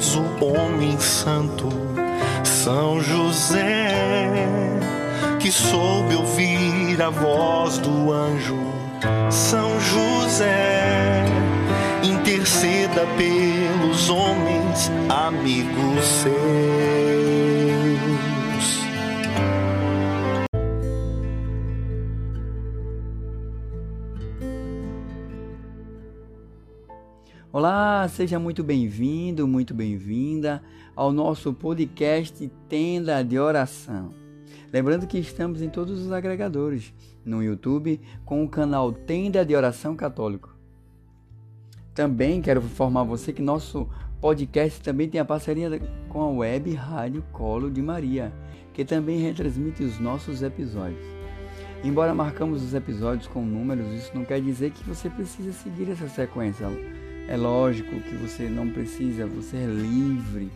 audacioso homem santo. São José, que soube ouvir a voz do anjo. São José, interceda pelos homens, amigos seus. Olá, seja muito bem-vindo, muito bem-vinda ao nosso podcast Tenda de Oração. Lembrando que estamos em todos os agregadores, no YouTube com o canal Tenda de Oração Católico. Também quero informar você que nosso podcast também tem a parceria com a web Rádio Colo de Maria, que também retransmite os nossos episódios. Embora marcamos os episódios com números, isso não quer dizer que você precisa seguir essa sequência é lógico que você não precisa, você é livre.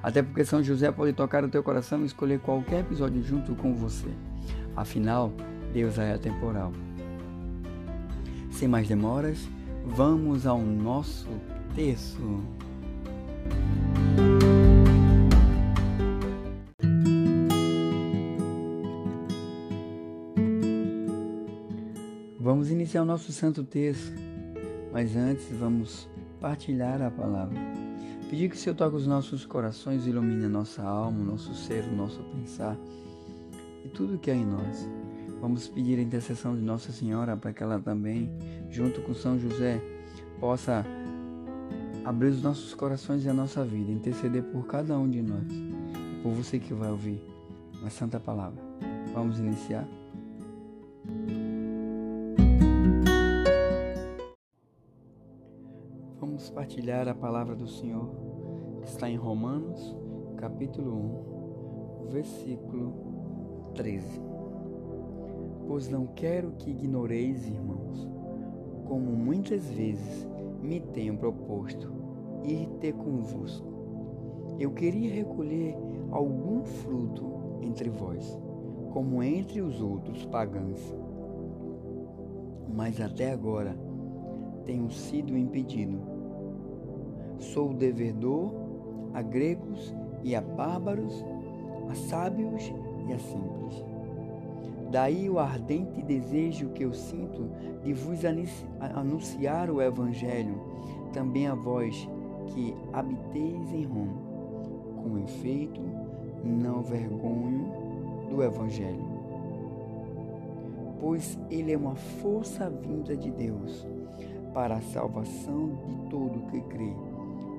Até porque São José pode tocar o teu coração e escolher qualquer episódio junto com você. Afinal, Deus é atemporal. Sem mais demoras, vamos ao nosso texto. Vamos iniciar o nosso santo texto mas antes vamos partilhar a palavra. Pedir que o Senhor toque os nossos corações, ilumine a nossa alma, o nosso ser, o nosso pensar e tudo que há em nós. Vamos pedir a intercessão de Nossa Senhora para que ela também, junto com São José, possa abrir os nossos corações e a nossa vida, interceder por cada um de nós e por você que vai ouvir a Santa Palavra. Vamos iniciar? Vamos partilhar a palavra do Senhor que está em Romanos, capítulo 1, versículo 13. Pois não quero que ignoreis, irmãos, como muitas vezes me tenho proposto ir ter convosco. Eu queria recolher algum fruto entre vós, como entre os outros pagãos. Mas até agora tenho sido impedido Sou devedor a gregos e a bárbaros, a sábios e a simples. Daí o ardente desejo que eu sinto de vos anunciar o Evangelho, também a vós que habiteis em Roma. Com efeito, não vergonho do Evangelho, pois ele é uma força vinda de Deus para a salvação de todo que crê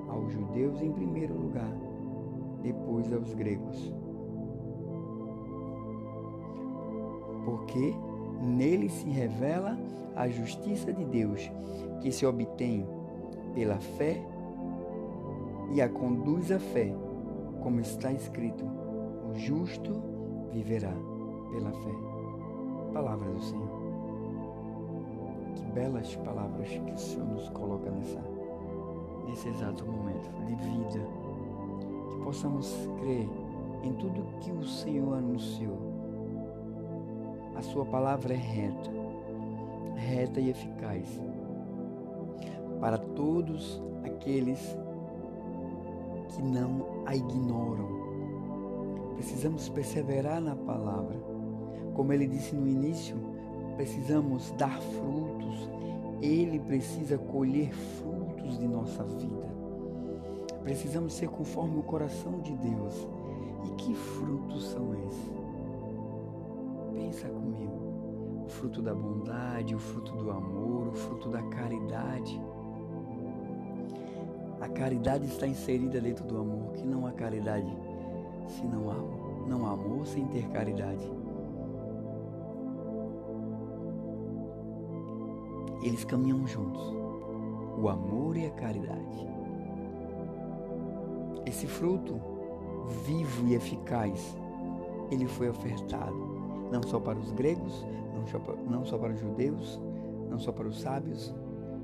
aos judeus em primeiro lugar, depois aos gregos. Porque nele se revela a justiça de Deus, que se obtém pela fé e a conduz à fé, como está escrito: o justo viverá pela fé. Palavra do Senhor. Que belas palavras que o Senhor nos coloca nessa nesse exato momento de vida, que possamos crer em tudo que o Senhor anunciou. A Sua palavra é reta, reta e eficaz para todos aqueles que não a ignoram. Precisamos perseverar na palavra. Como ele disse no início, precisamos dar frutos. Ele precisa colher frutos frutos de nossa vida. Precisamos ser conforme o coração de Deus. E que frutos são esses? Pensa comigo. O fruto da bondade, o fruto do amor, o fruto da caridade. A caridade está inserida dentro do amor, que não há caridade se não há, não há amor sem ter caridade. Eles caminham juntos o amor e a caridade. Esse fruto vivo e eficaz ele foi ofertado, não só para os gregos, não só para, não só para os judeus, não só para os sábios,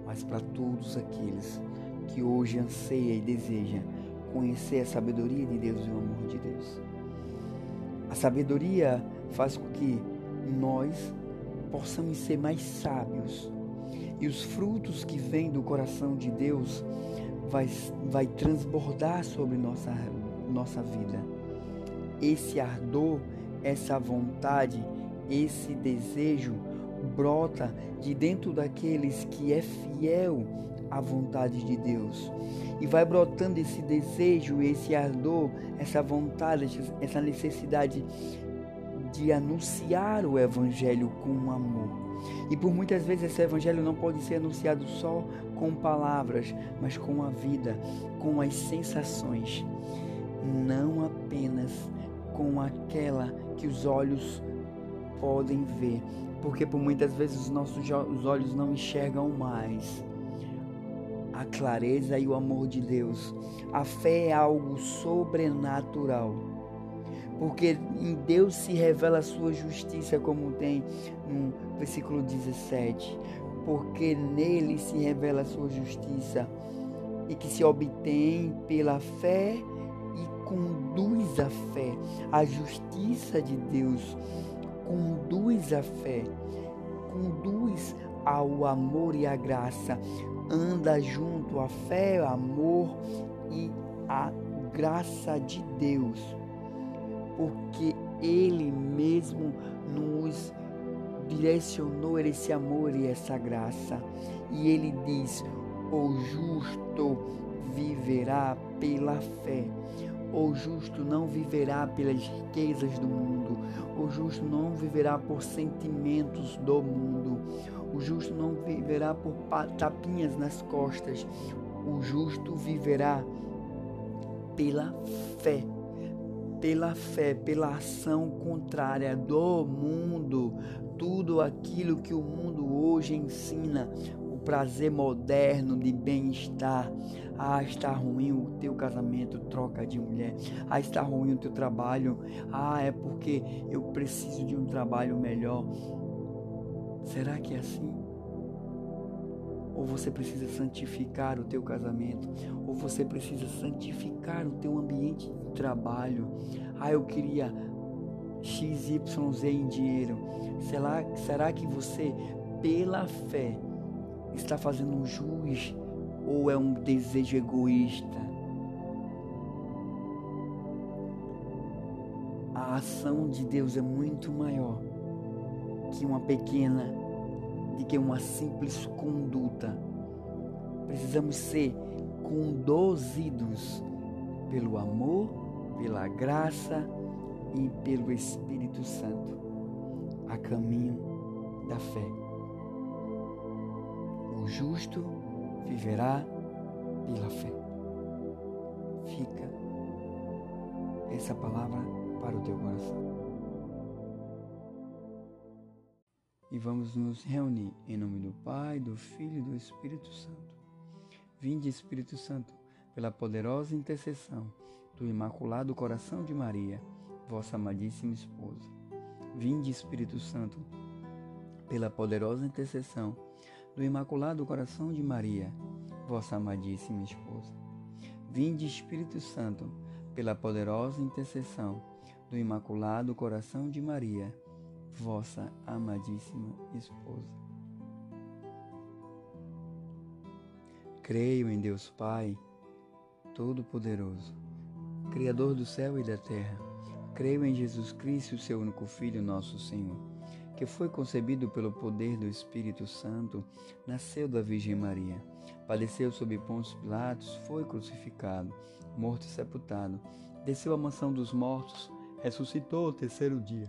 mas para todos aqueles que hoje anseia e deseja conhecer a sabedoria de Deus e o amor de Deus. A sabedoria faz com que nós possamos ser mais sábios. E os frutos que vêm do coração de Deus vai, vai transbordar sobre nossa, nossa vida. Esse ardor, essa vontade, esse desejo brota de dentro daqueles que é fiel à vontade de Deus. E vai brotando esse desejo, esse ardor, essa vontade, essa necessidade de anunciar o Evangelho com amor. E por muitas vezes esse Evangelho não pode ser anunciado só com palavras, mas com a vida, com as sensações, não apenas com aquela que os olhos podem ver, porque por muitas vezes os nossos os olhos não enxergam mais a clareza e o amor de Deus. A fé é algo sobrenatural. Porque em Deus se revela a sua justiça, como tem no versículo 17. Porque nele se revela a sua justiça e que se obtém pela fé e conduz a fé. A justiça de Deus conduz a fé, conduz ao amor e à graça, anda junto à fé, amor e a graça de Deus, porque Ele mesmo nos direcionou esse amor e essa graça. E Ele diz: o justo viverá pela fé. O justo não viverá pelas riquezas do mundo. O justo não viverá por sentimentos do mundo. O justo não viverá por tapinhas nas costas. O justo viverá pela fé. Pela fé, pela ação contrária do mundo. Tudo aquilo que o mundo hoje ensina, o prazer moderno de bem-estar, ah, está ruim o teu casamento, troca de mulher. Ah, está ruim o teu trabalho. Ah, é porque eu preciso de um trabalho melhor. Será que é assim? Ou você precisa santificar o teu casamento, ou você precisa santificar o teu ambiente de trabalho. Ah, eu queria XYZ em dinheiro. Será, será que você, pela fé, está fazendo um juiz ou é um desejo egoísta? A ação de Deus é muito maior que uma pequena, de que uma simples conduta. Precisamos ser conduzidos pelo amor, pela graça e pelo Espírito Santo a caminho da fé. O justo viverá pela fé. Fica essa palavra para o teu coração. E vamos nos reunir em nome do Pai, do Filho e do Espírito Santo. Vinde, Espírito Santo, pela poderosa intercessão do Imaculado Coração de Maria, vossa amadíssima esposa. Vinde, Espírito Santo, pela poderosa intercessão do Imaculado Coração de Maria, vossa amadíssima esposa. Vinde, Espírito Santo, pela poderosa intercessão do Imaculado Coração de Maria, vossa amadíssima esposa. Creio em Deus Pai, Todo-Poderoso, Criador do céu e da terra. Creio em Jesus Cristo, seu único Filho, nosso Senhor que foi concebido pelo poder do Espírito Santo, nasceu da Virgem Maria, padeceu sob Pôncio Pilatos, foi crucificado, morto e sepultado, desceu à mansão dos mortos, ressuscitou ao terceiro dia,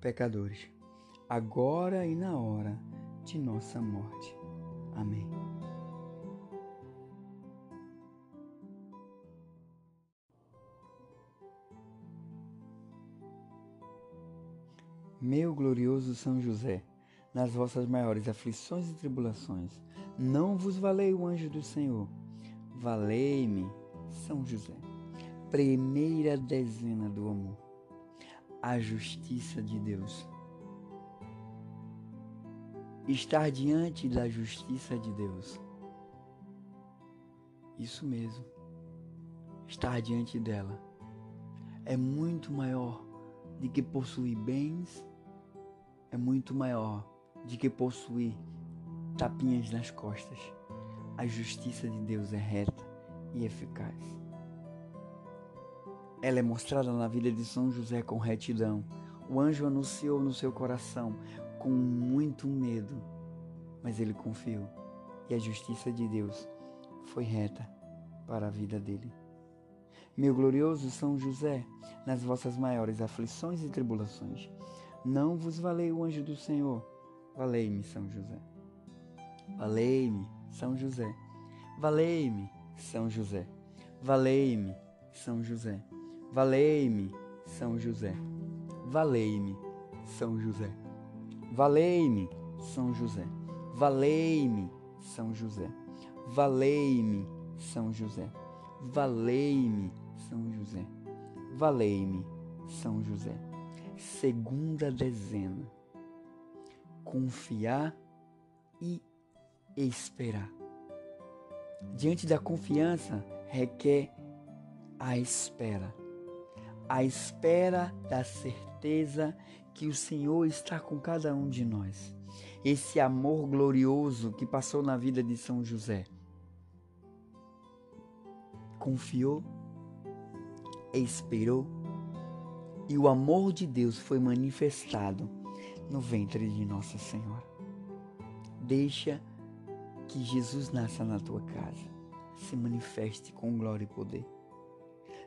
pecadores, agora e na hora de nossa morte. Amém. Meu glorioso São José, nas vossas maiores aflições e tribulações, não vos valei o anjo do Senhor. Valei-me, São José. Primeira dezena do amor. A justiça de Deus. Estar diante da justiça de Deus. Isso mesmo. Estar diante dela é muito maior do que possuir bens é muito maior de que possuir tapinhas nas costas. A justiça de Deus é reta e eficaz. Ela é mostrada na vida de São José com retidão. O anjo anunciou no seu coração com muito medo, mas ele confiou e a justiça de Deus foi reta para a vida dele. Meu glorioso São José, nas vossas maiores aflições e tribulações, não vos valei o anjo do Senhor. Valei-me, São José. Valei-me, São José. Valei-me, São José. Valei-me, São José. Valei-me, São José. Valei-me, São José. Valei-me, São José. Valei-me, São José. Valei-me, São José. Valei-me, São José. Valei-me, São José segunda dezena. Confiar e esperar. Diante da confiança requer a espera. A espera da certeza que o Senhor está com cada um de nós. Esse amor glorioso que passou na vida de São José. Confiou, esperou e o amor de Deus foi manifestado no ventre de Nossa Senhora. Deixa que Jesus nasça na tua casa, se manifeste com glória e poder.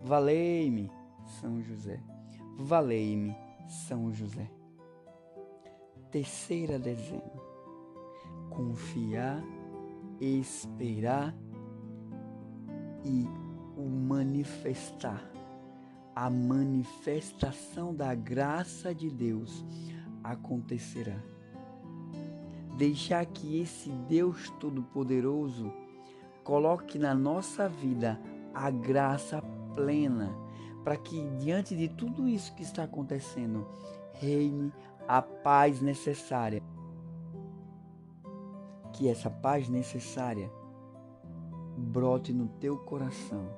Valei-me, São José. Valei-me, São José. Terceira dezena. Confiar, esperar e o manifestar a manifestação da graça de Deus acontecerá. Deixar que esse Deus Todo-Poderoso coloque na nossa vida a graça plena, para que diante de tudo isso que está acontecendo, reine a paz necessária. Que essa paz necessária brote no teu coração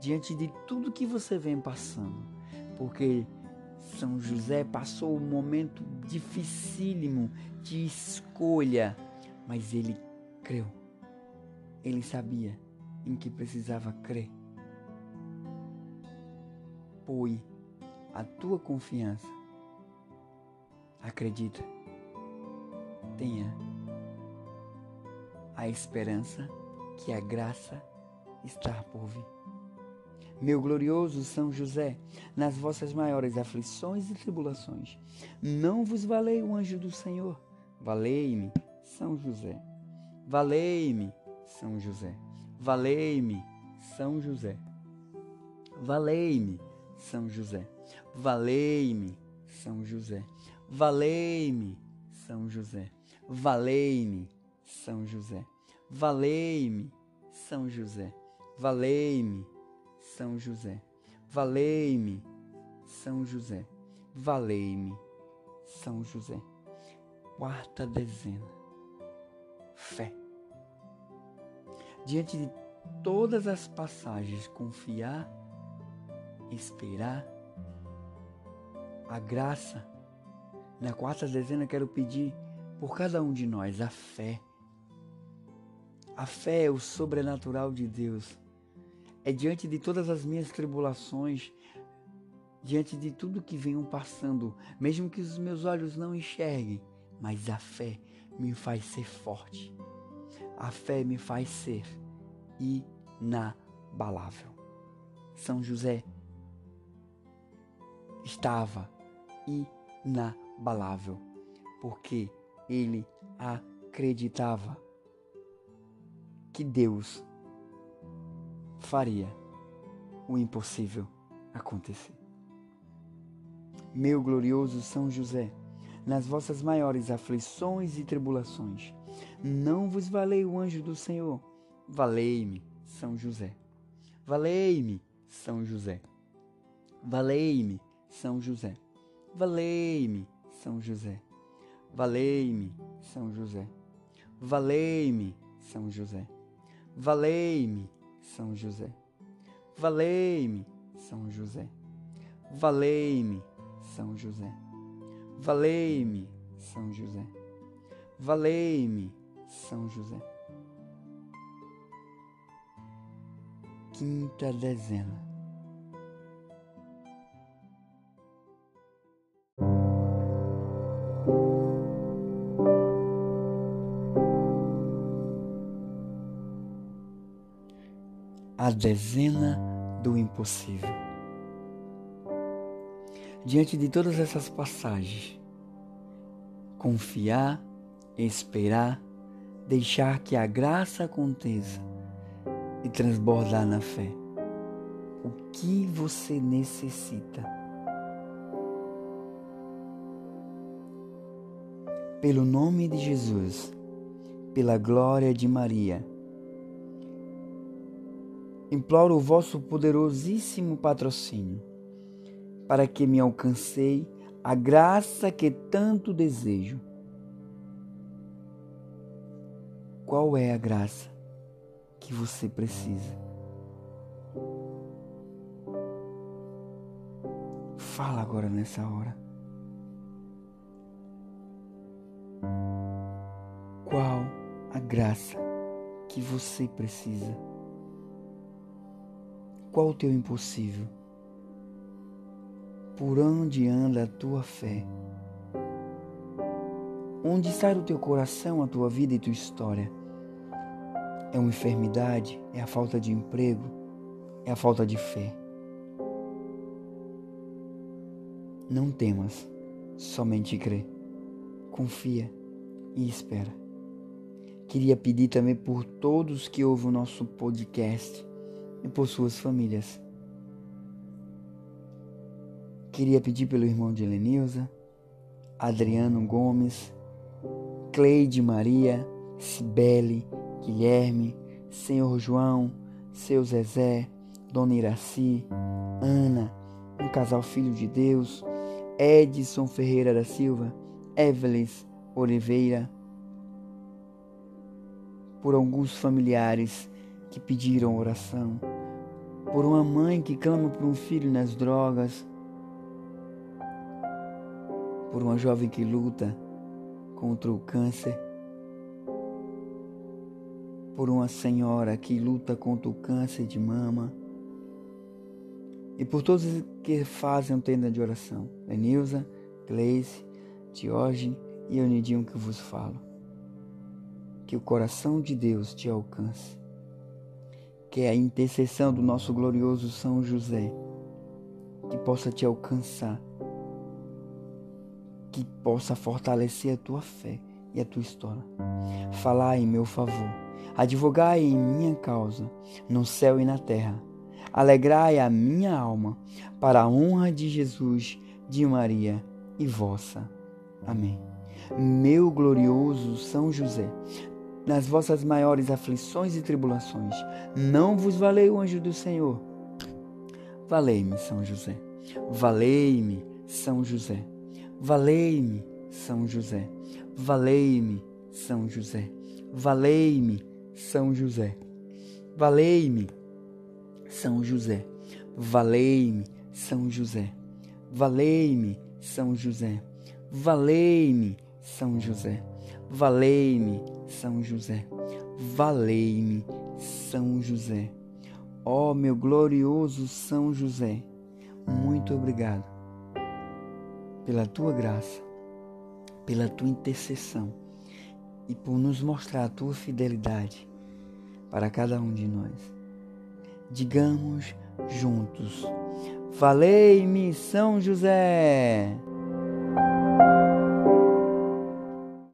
diante de tudo que você vem passando, porque São José passou um momento dificílimo de escolha, mas ele creu. Ele sabia em que precisava crer. Põe a tua confiança. Acredita. Tenha a esperança que a graça está por vir. Meu glorioso São José, nas vossas maiores aflições e tribulações, não vos valei o anjo do Senhor. Valei-me, São José. Valei-me, São José. Valei-me, São José. Valei-me, São José. Valei-me, São José. valei-me, São José. Valei-me, São José. Valei-me, São José. Valei-me, São José. Valei-me, São José. Valei-me, São José. Quarta dezena. Fé. Diante de todas as passagens, confiar, esperar, a graça. Na quarta dezena, quero pedir por cada um de nós a fé. A fé é o sobrenatural de Deus. É diante de todas as minhas tribulações, diante de tudo que venham passando, mesmo que os meus olhos não enxerguem, mas a fé me faz ser forte. A fé me faz ser inabalável. São José estava inabalável, porque ele acreditava que Deus faria o impossível acontecer. Meu glorioso São José, nas vossas maiores aflições e tribulações, não vos valei o anjo do Senhor, valei-me, São José. Valei-me, São José. Valei-me, São José. Valei-me, São José. Valei-me, São José. Valei-me, São José. Valei-me, São José. Valei-me, São José. Valei-me, São José. Valei-me, São José. Valei-me, São José. Quinta dezena. A dezena do impossível. Diante de todas essas passagens, confiar, esperar, deixar que a graça aconteça e transbordar na fé. O que você necessita? Pelo nome de Jesus, pela glória de Maria, imploro o vosso poderosíssimo patrocínio, para que me alcancei a graça que tanto desejo. Qual é a graça que você precisa? Fala agora nessa hora. Qual a graça que você precisa? Qual o teu impossível? Por onde anda a tua fé? Onde está o teu coração, a tua vida e tua história? É uma enfermidade? É a falta de emprego? É a falta de fé? Não temas, somente crê. Confia e espera. Queria pedir também por todos que ouvem o nosso podcast e por suas famílias. Queria pedir pelo irmão de Helenilza, Adriano Gomes, Cleide Maria, Cibele, Guilherme, Senhor João, seu Zezé, Dona Iraci, Ana, um casal filho de Deus, Edson Ferreira da Silva, Evelis Oliveira, por alguns familiares que pediram oração, por uma mãe que clama por um filho nas drogas, por uma jovem que luta contra o câncer, por uma senhora que luta contra o câncer de mama e por todos que fazem um tenda de oração. Lenilza, Gleice, Diógenes e Eunidinho que vos falo. Que o coração de Deus te alcance que é a intercessão do nosso glorioso São José, que possa te alcançar, que possa fortalecer a tua fé e a tua história. Falar em meu favor, advogai em minha causa, no céu e na terra. Alegrai a minha alma, para a honra de Jesus, de Maria e vossa. Amém. Meu glorioso São José, nas vossas maiores aflições e tribulações, não vos valei o anjo do Senhor. Valei-me, São José. Valei-me, São José. Valei-me, São José. Valei-me, São José. Valei-me, São José. Valei-me, São José. Valei-me, São José. Valei-me, São José. Valei-me, São José. Valei-me, São José. Valei-me, São José. Ó oh, meu glorioso São José, muito obrigado pela tua graça, pela tua intercessão e por nos mostrar a tua fidelidade para cada um de nós. Digamos juntos: Falei-me, São José!